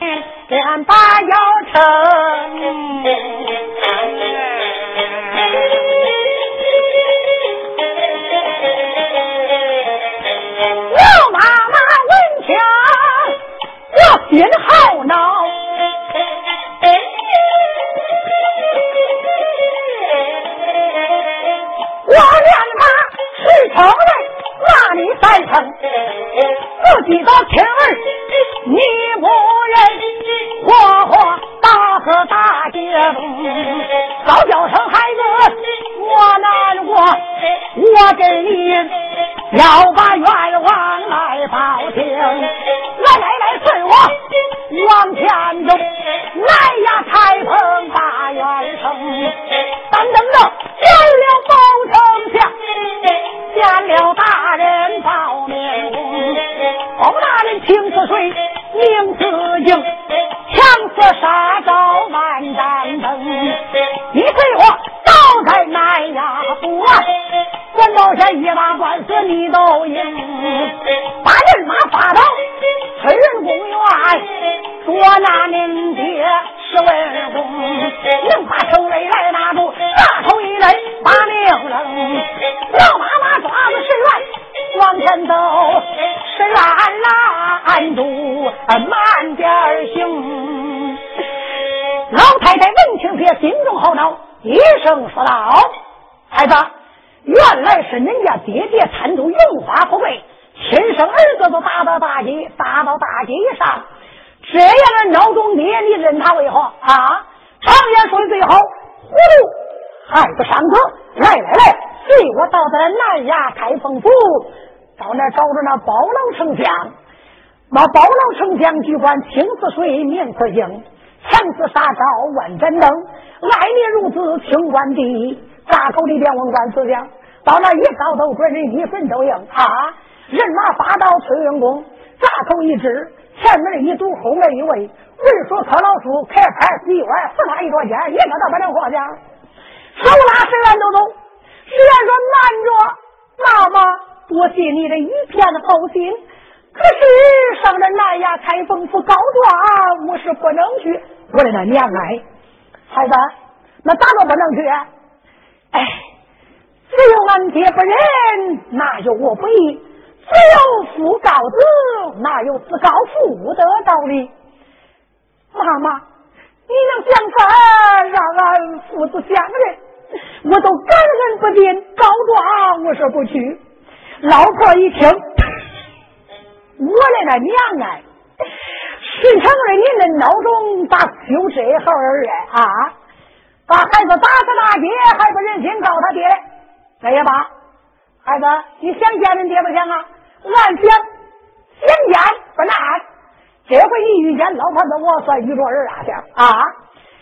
连把腰撑。我妈妈闻听，我心好恼。我连他是仇人，骂你三声，自己的亲儿你不认，活活打死大街东，早叫声孩子我难过，我给你要把冤枉来报听，来来来，随我往前走，来呀，开棚把冤声，等等等，见了大人报面红，包大人情似水，名似镜，强似杀招万丈灯，你随我倒在南衙府啊，管到下一把官司你都赢，把人马发到翠云公园，说那您爹好：“孩子，原来是人家爹爹贪图荣华富贵，亲生儿子都打到大街，打到大街上。这样的孬种爹，你认他为何啊？常言说的最好，葫芦还不上课。来来来，随我到咱南衙开封府，到那找着那包老丞相。那包老丞相举官青似水，面似镜。”强似杀招万盏灯，爱你如此清官第一，大口里边问官司讲，到那一招都准，人一分都硬啊！人马发到翠云宫，闸口一指，前面的一堵，后面一位，文说柯老叔开牌洗碗，四他一桌间，一个都不能活讲。手拉石原都走，虽然说慢着，妈妈，多谢你的一片好心。可是上这南衙开封府告状，我是不能去。我的那娘哎，孩子，那咋个不能去？哎，只有俺爹不仁，哪有我不义？只有父告子，哪有子告父的道理？妈妈，你能想法让俺父子相认，我都感恩不尽。告状，我说不去。老婆一听。我的那娘哎，实诚的您的孬种咋就这号儿哎啊！把孩子打死大街还不忍心告他爹？那也罢，孩子你想见人爹不想啊？俺想，想见不难。这回你遇见老婆子，我算遇着人啊！想啊！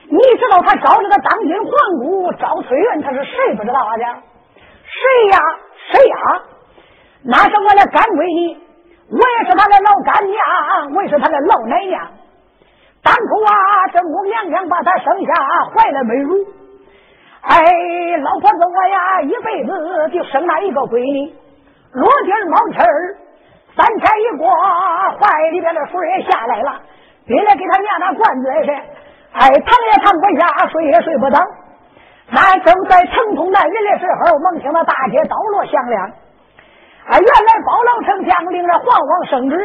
你知道他招这个当今皇姑赵翠云，他是谁不知道啊？谁呀？谁呀？那是我的干闺女。我也是他的老干娘，我也是他的老奶娘。当初啊，这我娘娘把他生下，怀了没乳。哎，老婆子我呀，一辈子就生了一个闺女，落地冒气儿，三天一过，怀里边的水也下来了，别来给他娘那罐子是，哎，躺也躺不下，睡也睡不着。那正在疼痛难忍的时候，梦听到大街道落响亮。啊，原来包老丞相领着皇皇圣旨，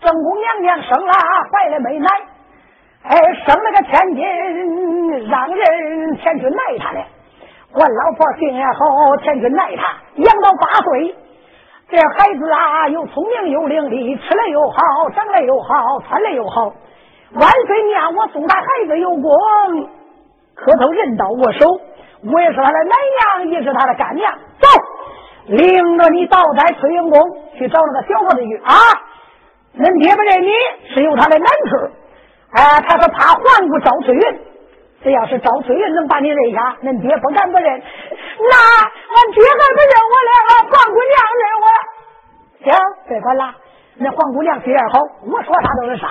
正宫娘娘生了怀了没奶，哎，生了个千金，让人前去奈他了。我老婆病也好，前去奈他，养到八岁，这孩子啊，又聪明又伶俐，吃了又好，长得又好，穿了又好。万岁娘，我送他孩子有功，磕头人到握手，我也是他的奶娘，也是他的干娘，走。领着你倒在翠云宫去找那个小伙子去啊！恁爹不认你是有他的难处，哎，他说怕皇姑赵翠云。这要是赵翠云能把你认下，恁爹不敢不认。那俺爹还不认我了，俺皇姑娘认我。行，别管了，那皇姑娘心眼好，我说啥都是啥。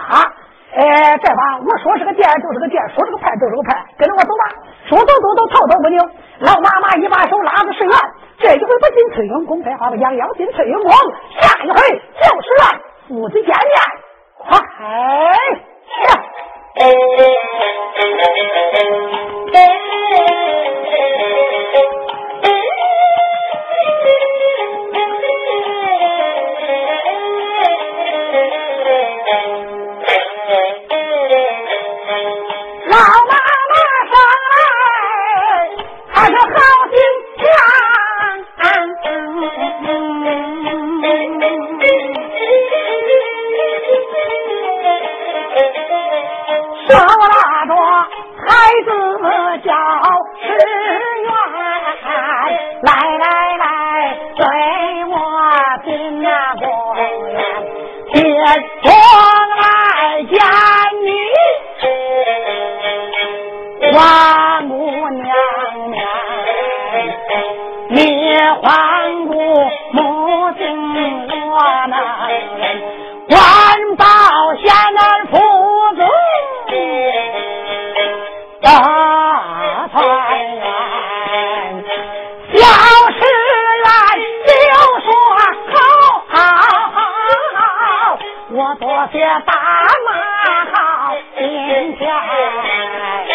哎，这把我说是个店就是个店，说是个派就是个派，跟着我走吧。说走走走，头走不拧。老妈妈一把手拉着石原，这一回不进翠云宫，白花不杨洋进翠云宫，下一回就是父子见面，快我多谢大妈好心肠。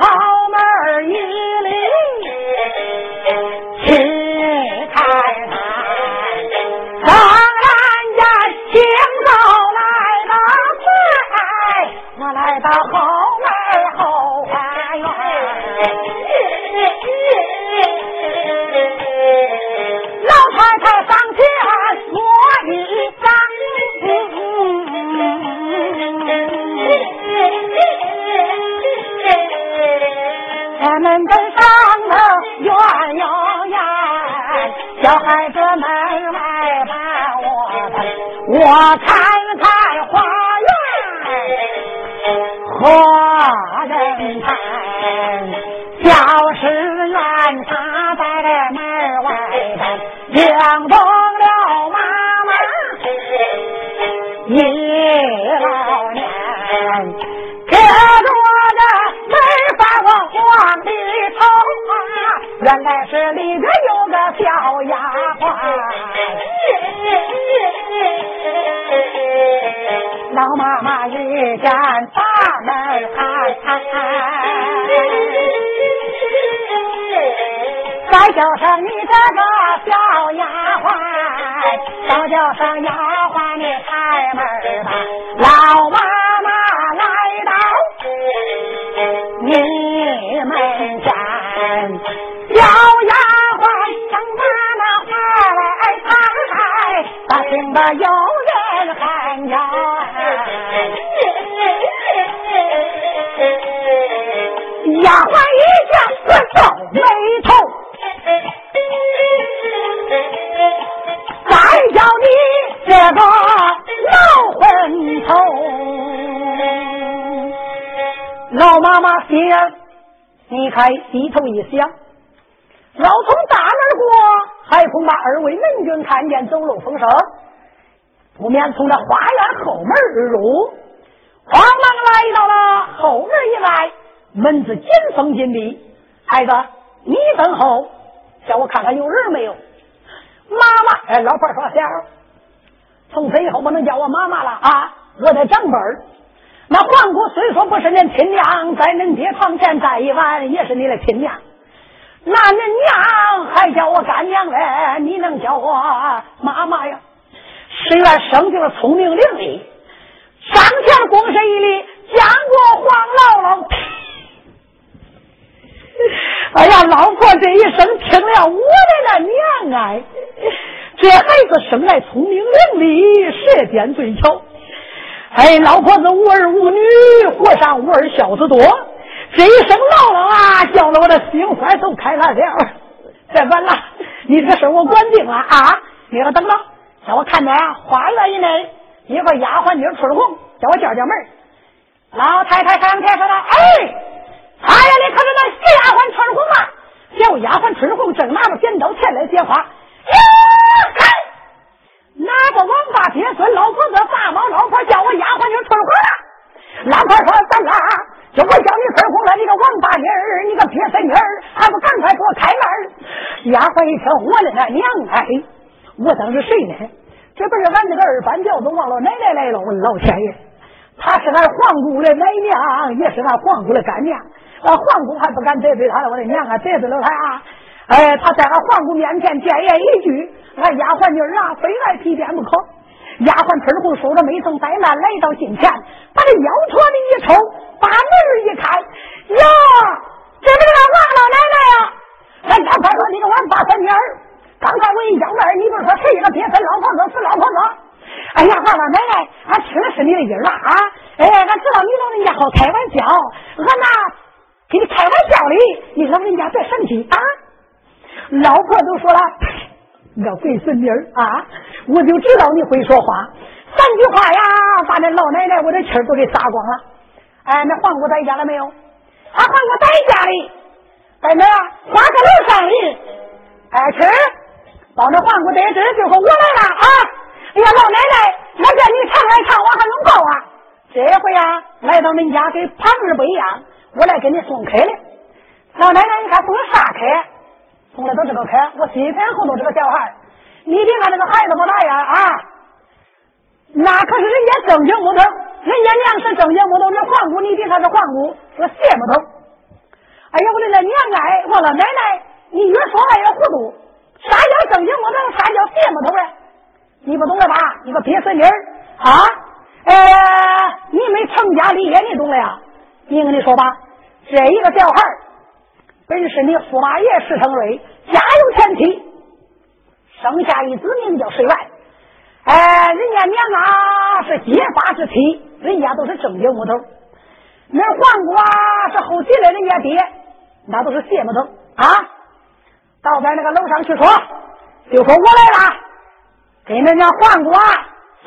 鬟，再叫声丫鬟你开门吧，老妈妈来到你门前。小丫鬟想把那花来谈，他听得有爹你开低头一想。要从大门过，还恐怕二位门军看见走漏风声，不免从这花园后门而入，慌忙来到了后门一外，门子紧封紧闭。孩子，你等候，叫我看看有人没有。妈妈，哎，老婆说小，从此以后不能叫我妈妈了啊，我得长辈儿。那皇姑虽说不是恁亲娘，在恁爹床前待一晚，也是你的亲娘。那恁娘还叫我干娘嘞？你能叫我妈妈呀？谁愿生就了聪明伶俐，上前躬身一礼，见过黄姥姥。哎呀，老婆这一声听了我的那娘哎，这孩子生来聪明伶俐，舌尖最巧。哎，老婆子无儿无女，活上无儿孝子多。这一声姥姥啊，叫了我的心花都开了了。再晚了，你这事我管定了啊！你可等着，叫我看着啊，花园以内一个丫鬟女出了红，叫我叫叫门。老太太上前说道：“哎，哎呀，你可是那丫鬟春红啊！”叫丫鬟春红正拿着剪刀前来接话。呀，哪个王八鳖孙老婆子大毛老婆叫我丫鬟就春红了？老婆说：“怎了？就我叫你春红了，你个王八妮儿，你个鳖孙妮儿，还不赶快给我开门？”丫鬟一听，我的个娘哎！我当是谁呢？这不是俺这个二班教子王老奶奶来了？问老天爷，她是俺皇姑的奶娘，也是俺皇姑的干娘。俺皇姑还不敢得罪她了，我的娘啊，得罪了她啊！哎，她在俺皇姑面前谏言一句，俺丫鬟女儿啊，非爱提鞭不可。丫鬟春红说着没曾怠慢，来到近前，把这腰戳的一抽，把门一开，呀，这不是俺王老奶奶呀！俺丫鬟说：“你个王八孙女儿，刚才我一叫门，你不是说谁一个别分老婆子，死老婆子？哎呀，王老奶奶，俺听的是你的音了啊！哎，俺知道你老人家好开玩笑，俺呐给你开玩笑的，你老人家别生气啊！”老婆都说了，我龟孙女儿啊，我就知道你会说话。三句话呀，把那老奶奶我的气儿都给撒光了。哎，那黄姑在家了没有？啊，黄姑在家里，在哪啊？花客楼上的。哎，吃，把那皇姑得知，就说我来了啊！哎呀，老奶奶，那叫你唱来唱，我还能够啊？这回啊，来到恁家跟旁人不一样，我来给你送客的。老奶奶，你看送啥客？从来都这个客，我心前后头这个小孩你别看这个孩子不大样啊，那可是人家正经木头，人家娘是正经木头，人皇姑你别看是皇姑，是个谢木头。哎呀，我的那娘哎，我了奶奶，你越说话越糊涂，啥叫正经木头，啥叫谢木头嘞？你不懂了吧？你个鳖孙女儿啊！呃，你没成家立业，你懂了呀？你跟你说吧，这一个小孩本是你驸马爷石成瑞，家有前妻，生下一子名叫水外。哎，人家娘啊是结发之妻，人家都是正经木头。那黄瓜是后继的，人家爹那都是谢木头啊。到咱那个楼上去说，就说我来了，给人家黄瓜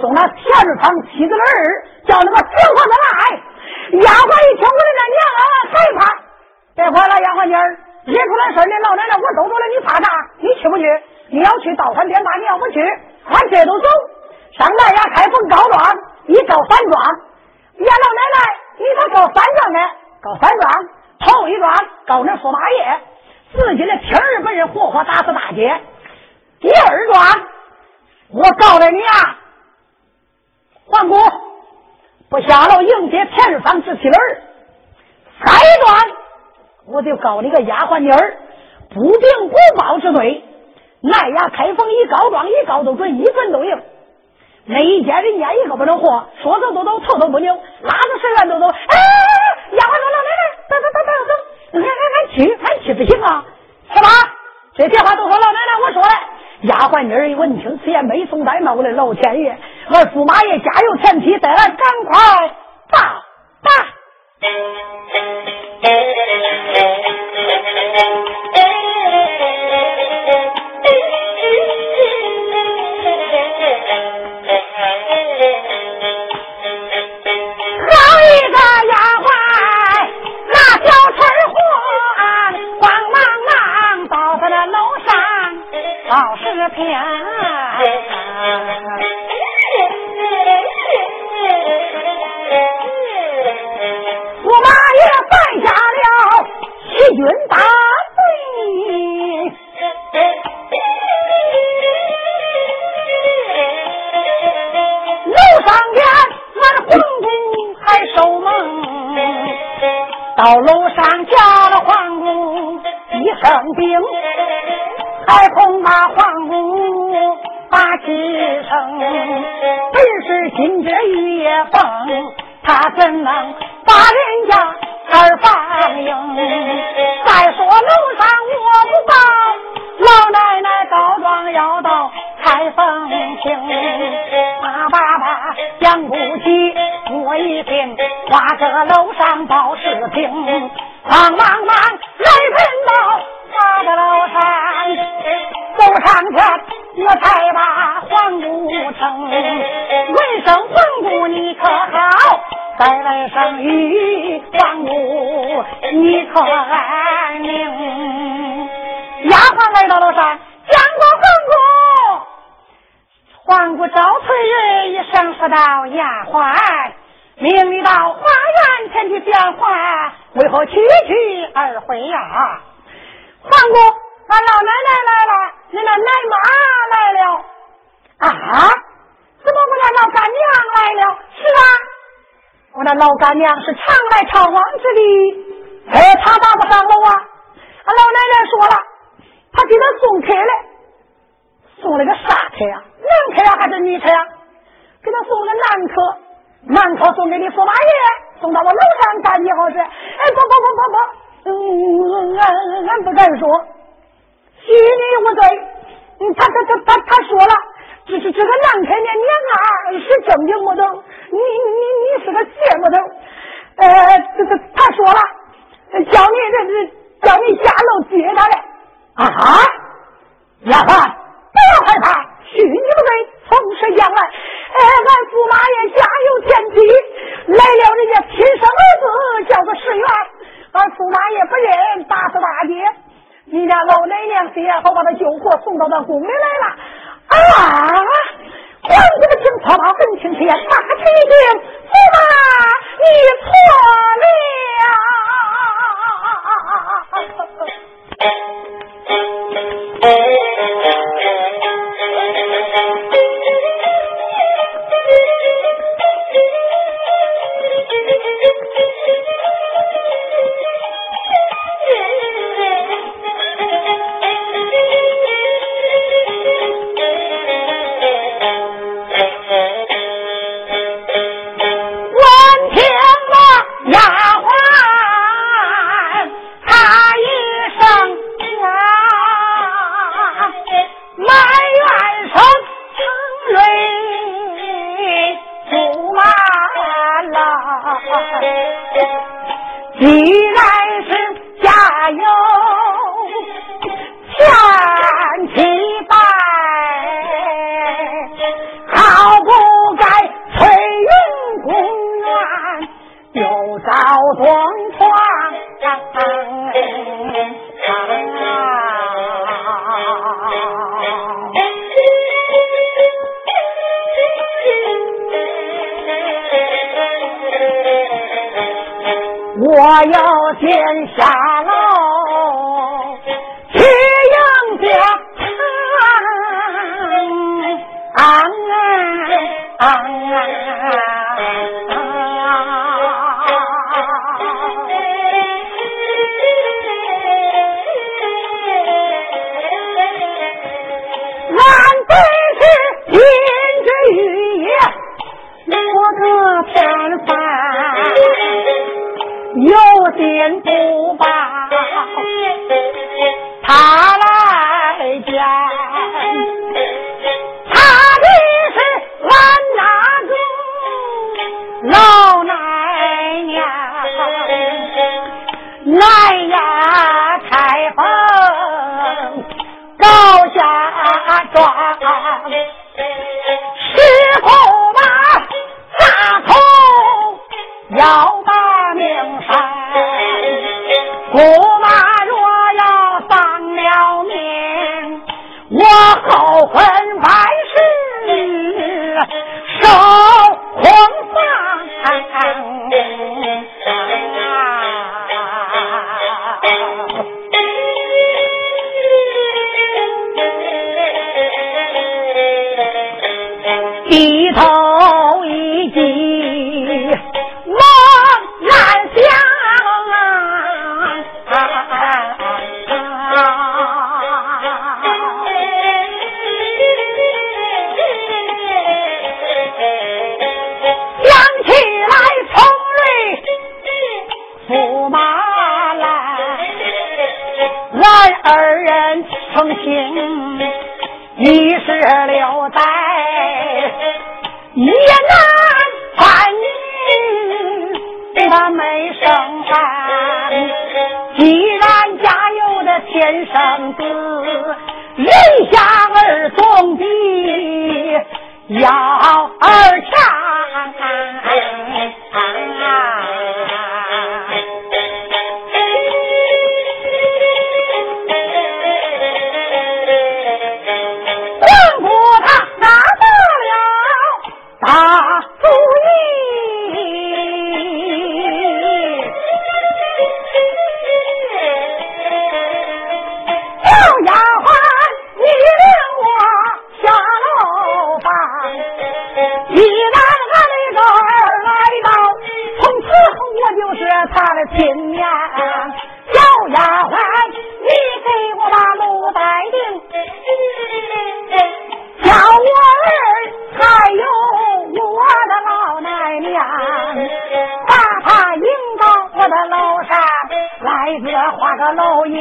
送了田二房妻子的儿，叫那个小伙子来。丫鬟一听，我的那娘啊害怕。别管了，丫鬟妮儿，惹出来事儿，你老奶奶我都着了，你怕啥？你去不去？你要去倒翻颠吧，你要不去，俺这都走。上来呀，开封告状，你告三状。呀，老奶奶，你咋告三状呢？告三状，头一状告那驸马爷，自己的亲儿本人活活打死大姐。第二状，我告了你啊，皇姑不下楼迎接田方之妻儿。三状。我就告你个丫鬟妮儿不禀不报之罪，奈呀开封一告状一告都准，一准都赢。那一家人家一个不能活，说走就走，头都不扭，拉着水员都走。哎，丫鬟说老奶奶，走走走走走，俺俺俺去，俺去不行啊，是吧？这些话都说老奶奶我说的。丫鬟妮儿一闻听此言，没送怠慢，我的老天爷，我驸马爷家有前妻，得了，赶快报报。老师天，我妈也犯下了欺君大罪。楼上边，我的皇宫还守蒙，到楼上叫了皇宫一声兵。还恐怕黄姑把气生，本是心知玉叶凤，他怎能把人家？二房英，再说楼上我不报，老奶奶告状要到开封厅。马爸爸讲不起，我一听挂着楼上报事情，忙忙忙来奔到他的楼上，走上前我才把皇姑称，问声黄姑你可好？再来生与房屋你可安宁。丫鬟来到了山，见过黄姑。皇姑招翠玉一声说道：“丫鬟，命你到花园前去讲话，为何区区而回呀？”皇姑，俺老奶奶来了，你那奶妈来了。啊？怎么我那老干娘来了？是啊，我那老干娘是常来常往之的。哎，她咋不上楼啊。俺老奶奶说了，她给他送客来。送了个啥车呀？男车呀还是女车呀？给他送了个男车，男车送给你驸马爷，送到我楼上干你好事？哎，不不不不不，嗯，俺俺不敢说，虚你无罪。他他他他他说了，这是这个男车的娘啊，是正经木头，你你你是个邪木头。呃，这这他说了，叫你这这叫你下楼接他来啊哈，丫鬟。不要害怕，许你不对，从实将来，哎，俺驸马爷家有天机，来了人家亲生儿子叫个石元，俺驸马爷不认，打死大姐，你家老奶娘虽然好把他救活，送到那宫里来了。啊！皇这个听错了，闻听之言，大吃一惊，驸马，你错了。要二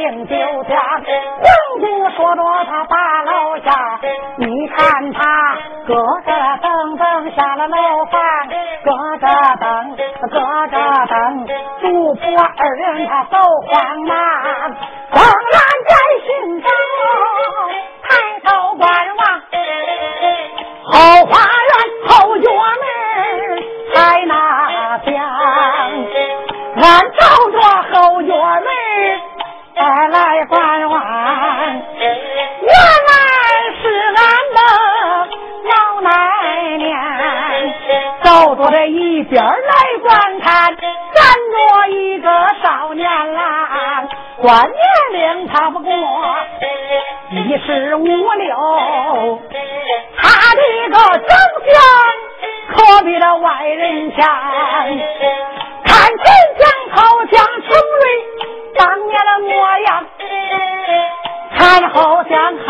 楼应就将，黄姑说着他把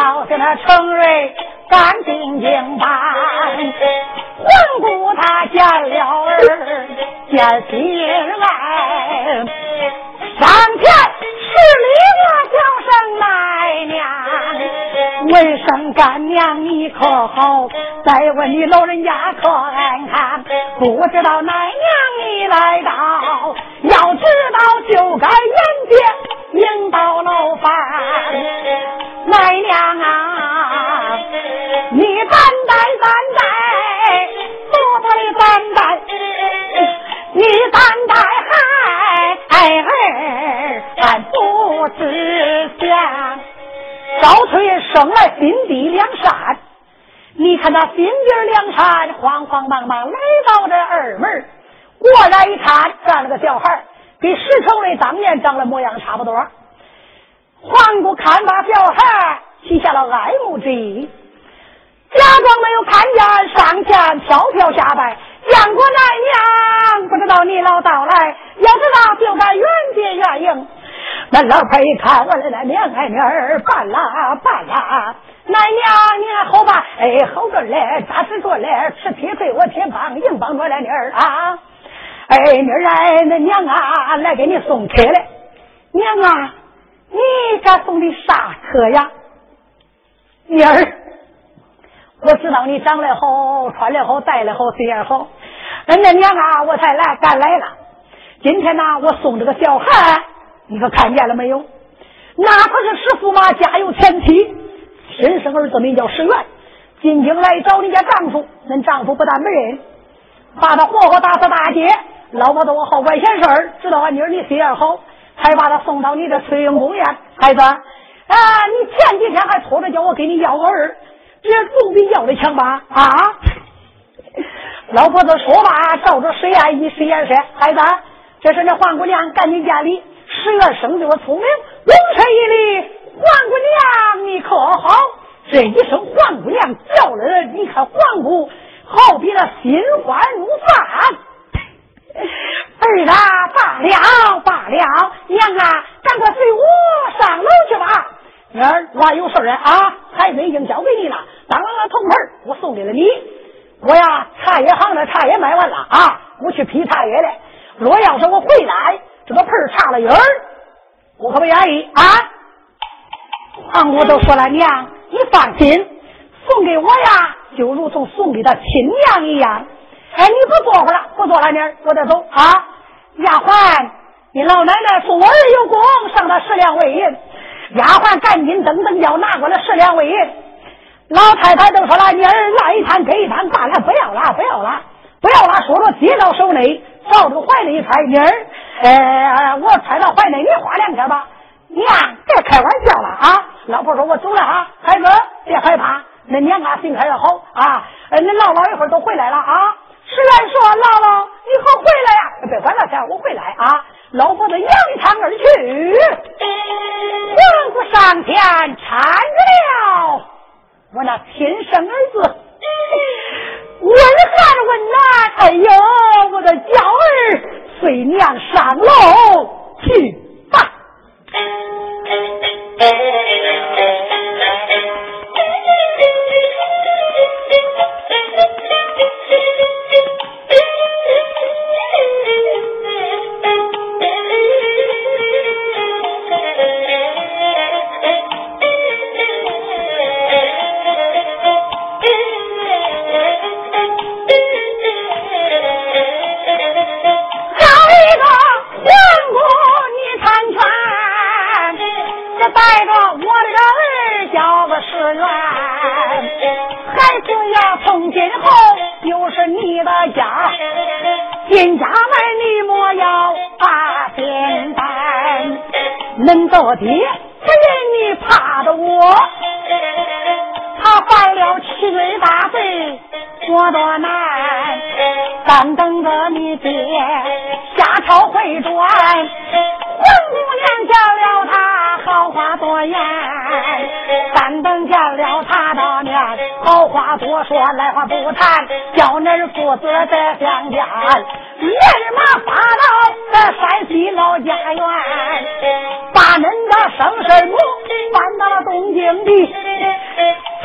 好像那程瑞干净净吧。环顾他见了儿，见心爱，上前施礼我叫声奶娘，问声干娘你可好？再问你老人家可安康？不知道奶娘你来到，要知道就该迎接迎到楼房。奶娘啊，你担待担待，多多的担待，你担待孩儿俺不知想。高翠生来心地良善，你看那心地良善，慌慌忙忙来到这二门，过来一看，站了个小孩，跟石成瑞当年长得模样差不多。环顾看把小孩，起下了爱慕之意，假装没有看见，上前飘飘下拜，见过奶娘，不知道你老到来，要知道就该原接原迎。那老婆一看，我的那娘哎娘儿办啦办啦，奶娘你好吧？哎，好着嘞，扎实着嘞，吃铁对我铁棒，硬帮着来妮儿啊！哎，妮儿哎，那娘啊，来给你送车来，娘啊。你给送的啥车呀，妮儿？我知道你长得好，穿的好，戴的好，嘴样好。那娘啊，我才来赶来了。今天呢，我送这个小孩，你可看见了没有？那可是石驸马家有前妻，亲生儿子名叫石元。进京来找你家丈夫，恁丈夫不但没人，把他活活打死大街。老婆子我好管闲事儿，知道俺妮儿你嘴样好。还把他送到你的翠云宫院，孩子，啊，你前几天还拖着叫我给你要个儿，这总比要的强吧？啊！老婆子说吧，照着水言一水言说：“孩子，这是那黄姑娘赶紧家里，十月生的我聪明，龙身一礼，黄姑娘你可好？”这一声黄姑娘叫了，你看黄姑好比那心花怒放。儿啊，罢了罢了，娘啊，赶快随我上楼去吧。儿，我有事儿啊，孩子已经交给你了。当了个铜盆，我送给了你。我呀，茶叶行的茶叶卖完了啊，我去批茶叶了。若要是我回来，这个盆差了音儿，我可不愿意啊。黄姑都说了，娘，你放心，送给我呀，就如同送给他亲娘一样。哎，你不坐会了，不坐了，妮儿，我得走啊。丫鬟，你老奶奶说我儿有功，赏他十两纹银。丫鬟赶紧噔噔脚拿过来十两纹银。老太太都说了，妮儿来一摊给一摊，罢了，不要了，不要了，不要了。说着接到手内，朝这个怀里一揣，妮儿，呃，我揣到怀里，你花两天吧。娘，别开玩笑了啊！老婆说，我走了啊，孩子别害怕，那娘啊心开的好啊，呃，你唠唠一会儿都回来了啊。石兰说：“姥姥，你可回来呀？别管那天，我回来啊！老婆子扬长而去，黄姑上天搀着了我那亲生儿子，温寒问暖。哎呦，我的娇儿，随娘上楼去吧。”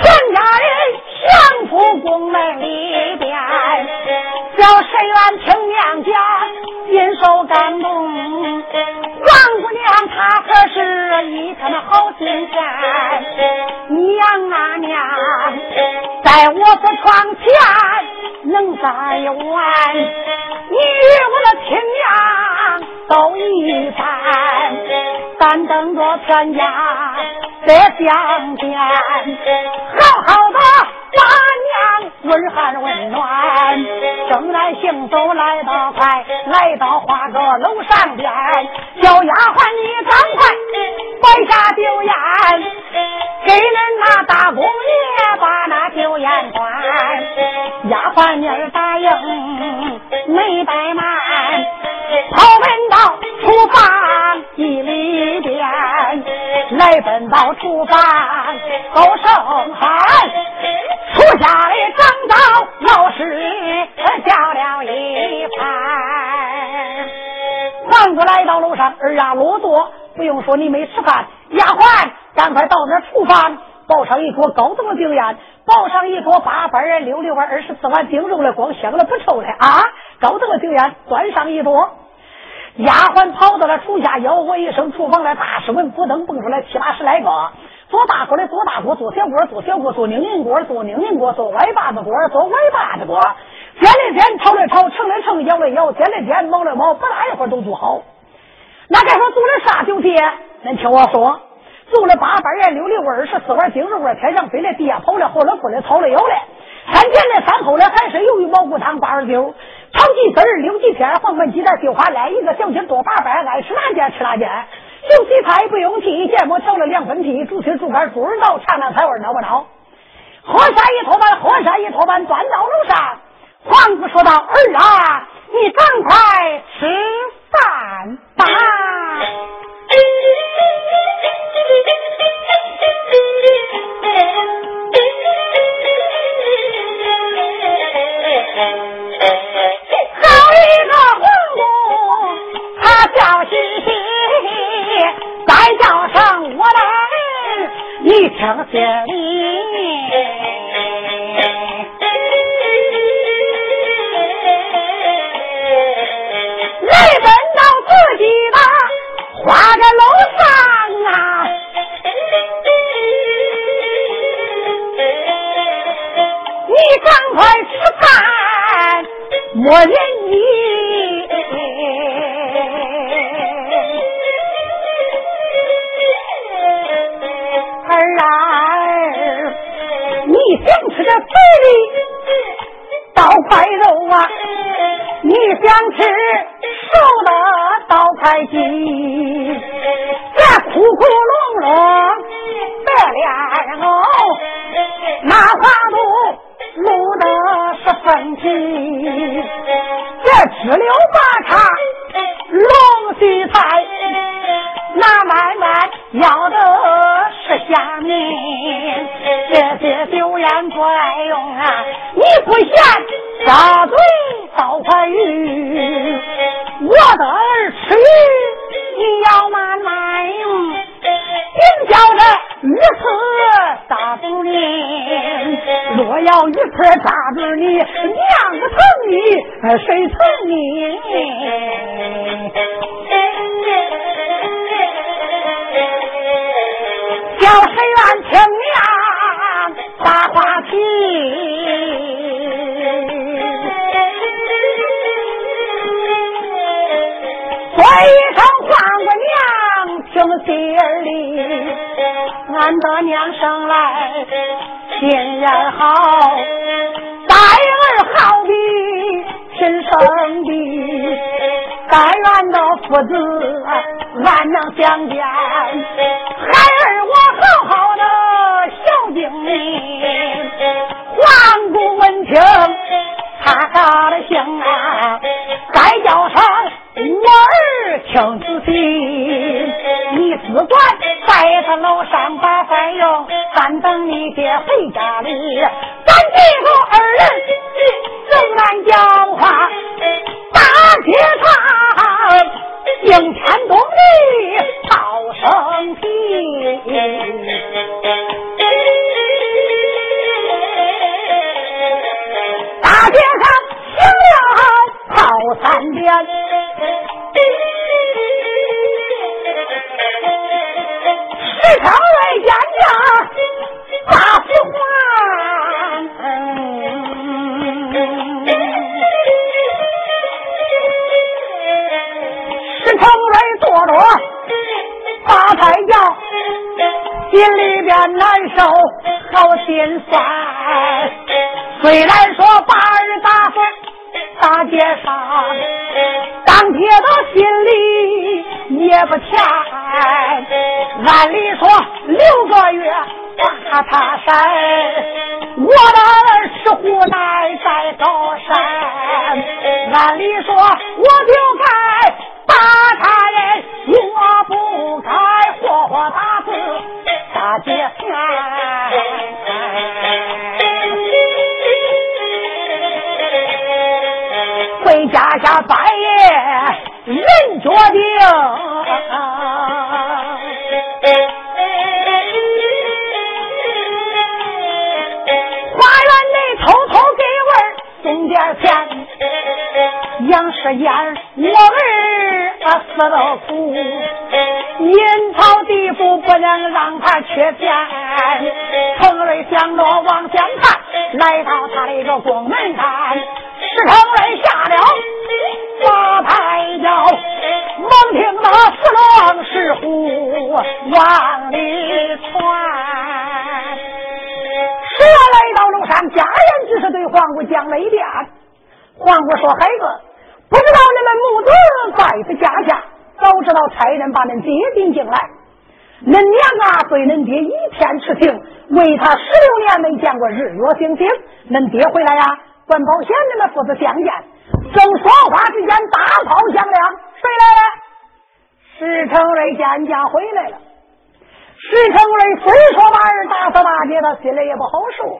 全家人相赴宫门里边，叫沈元听娘讲，心受感动。王姑娘她可是一颗的好心肝，娘啊娘，在我的床前能咋一晚？你与我的亲娘都一般，但等着全家再相见，好好的把娘问寒温暖。正来行走来到快，来到花阁楼上边，叫丫鬟你赶快摆下酒宴，给恁那大姑爷把那酒宴端。丫鬟你答应。没怠慢，跑奔到厨房一里边，来奔到厨房高声喊，厨下的张刀老师叫了一番。皇子来到楼上，儿啊落座，不用说你没吃饭，丫鬟赶快到那厨房抱上一桌高等的酒宴。抱上一桌八瓣、六六瓣、二十四碗顶肉的，光香了不臭的啊！高等的酒宴端上一桌，丫鬟跑到了厨下，吆喝一声，厨房的大师们不等蹦出来七八十来个，做大锅的做大锅，做小锅做小锅，做拧拧锅做拧拧锅，做歪把子锅做歪把子锅，煎了煎，炒了炒，盛了盛，舀了舀，煎了煎，冒了冒，不大一会儿都做好。那该说做了啥酒席？恁听我说。做了八瓣盐，六六味，二十四碗精肉味，天上飞来，地下跑了，活了滚了，草了油了。三前的三后的还是鱿鱼蘑菇汤、八二九，炒鸡丝儿、溜鸡片、黄焖鸡蛋、韭花来一个小鸡多八瓣，爱吃哪件吃哪件。酒席菜不用提，芥末调了两分屉，猪蹄、猪肝、猪耳脑，尝尝菜味孬不孬？喝下一托盘，喝下一托盘，端到楼上。皇子说道：“儿啊，你赶快吃饭吧。”一个皇宫，他笑嘻嘻，再叫声我来，你听这里，来奔到自己的花家楼上啊，你赶快吃饭，没人。这嘴里刀块肉啊，你想吃瘦的刀块鸡，这窟窟窿窿的莲藕，那花肚卤的是粉皮，这支溜八叉大嘴刀块鱼，我的儿吃鱼，你要慢慢用。别叫这鱼刺扎住你，若要鱼刺扎住你，娘不疼你，谁疼你？娘听心里，俺的娘生来心眼好，待儿好比亲生的，但愿那父子俺能相见。孩儿我好好的孝敬你。皇姑闻听，他高了兴啊，该叫声我儿听仔细，不管在他楼上把饭用，咱等你爹回家里，咱几个二人仍然讲话，打铁他杨世燕，我儿啊死了苦，阴曹地府不能让他缺钱。程瑞想着往前看，来到他的一个宫门看，石成瑞下了八抬轿，猛听那四郎石虎往里窜。这来到楼上，家人只是对皇姑讲了一遍。皇姑说：“孩子，不知道你们母子在家下，早知道差人把恁爹领进来。恁娘啊，对恁爹一片痴情，为他十六年没见过日月星星。恁爹回来呀，管保险你们父子相见。正说话之间，大炮响亮，谁来了？石成瑞见家回来了。”石成瑞虽说把儿打死大姐，他心里也不好受。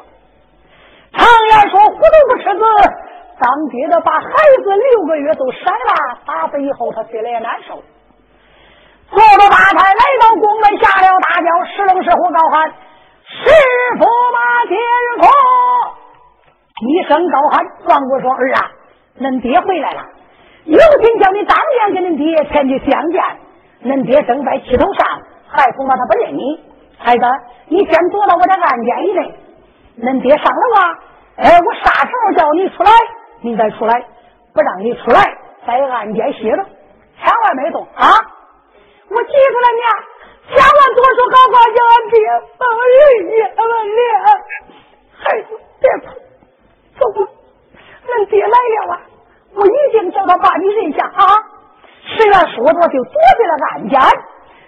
常言说，糊涂不吃子，当爹的把孩子六个月都甩了，打死以后他心里也难受。坐着大台来到宫门，下了大轿，是龙是虎高喊：“师傅马天空！”一声高喊，王姑说：“儿啊，恁爹回来了，有心叫你当面跟恁爹前去相见。恁爹正在气头上。”还恐怕他不认你，孩子，你先躲到我的案间以内。恁爹上楼啊，哎，我啥时候叫你出来，你再出来，不让你出来，在案间歇着，千万别动啊！我记住了你，千万多说好话，叫俺爹帮人家俺脸。孩子，别哭，走吧。恁爹来了啊，我一定叫他把你认下啊！石元说着就躲进了案间。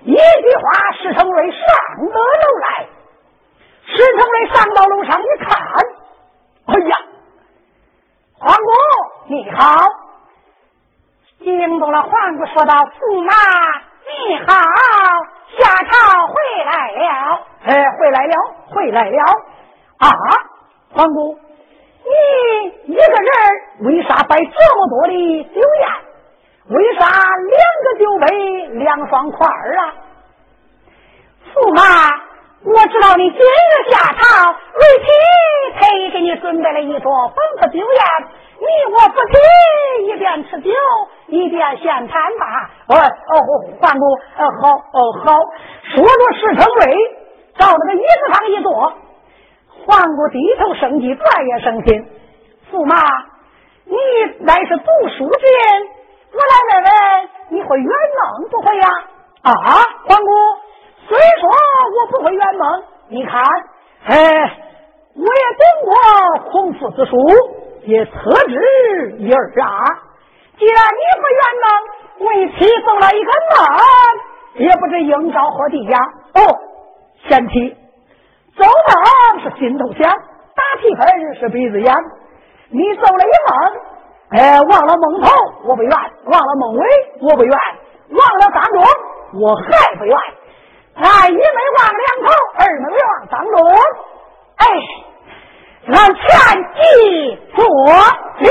一句话，石成瑞上得楼来。石成瑞上到楼上一看，哎呀，皇姑你好！惊动了皇姑，说道：“驸马你好，下朝回来了。”哎，回来了，回来了啊！皇姑，你一个人为啥摆这么多的酒宴？为啥两个酒杯两双筷儿啊？驸马，我知道你今日下朝，为妻特意给你准备了一桌丰富酒宴，你我不提，一边吃酒一边闲谈吧。哦哦，皇姑，呃好哦好。说着，石成瑞到那个椅子上一坐，皇姑低头生气，转也生心。驸马，你乃是读书之人。我来问问，你会圆梦不会呀？啊，皇姑，虽说我不会圆梦，你看，哎，我也读过孔夫子书，也特知一二啊。既然你不圆梦，为妻做了一个梦，也不知应招何地呀？哦，贤妻，做梦是心头想，打屁盆是鼻子眼。你做了一梦，哎，忘了梦头我不愿，忘了梦尾我不愿，忘了当中我还不怨。俺一没忘两头，二没忘当中，哎，俺全记作礼。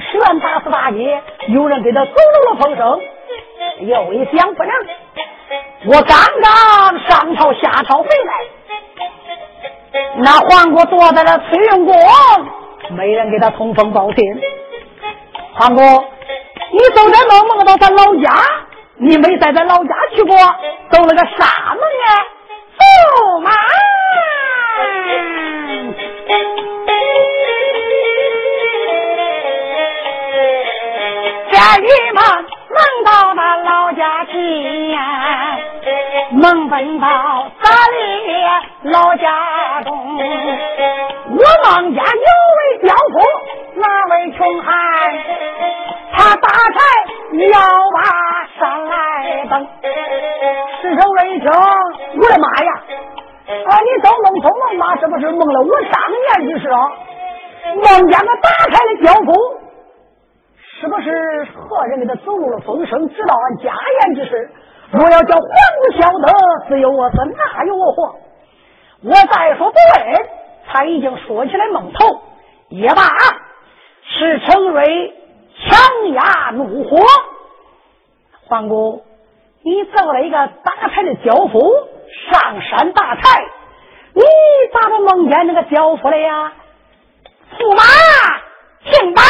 十元打死八街，有人给他走漏了风声？又一想不能，我刚刚上朝下朝回来，那皇姑躲在了翠云宫，没人给他通风报信。皇哥，你走这梦梦到咱老家，你没在咱老家去过，走了个啥梦啊？驸马。这一梦到那老家去呀，梦奔到大里老家中。我梦见有位刁夫，那位穷汉，他打柴要把山来登。石头人一听，我的妈呀！啊，你做梦做梦嘛？是不是梦了我当年之事啊？梦见个打柴的刁夫。是不是何人给他走漏了风声，知道俺家言之事？若要叫皇姑晓得，自有我死，哪有我活？我再说不问，他已经说起来梦头，也罢。是程瑞强压怒火，皇姑，你做了一个打柴的轿夫上山打柴，你咋不梦见那个轿夫了呀？驸马，请吧。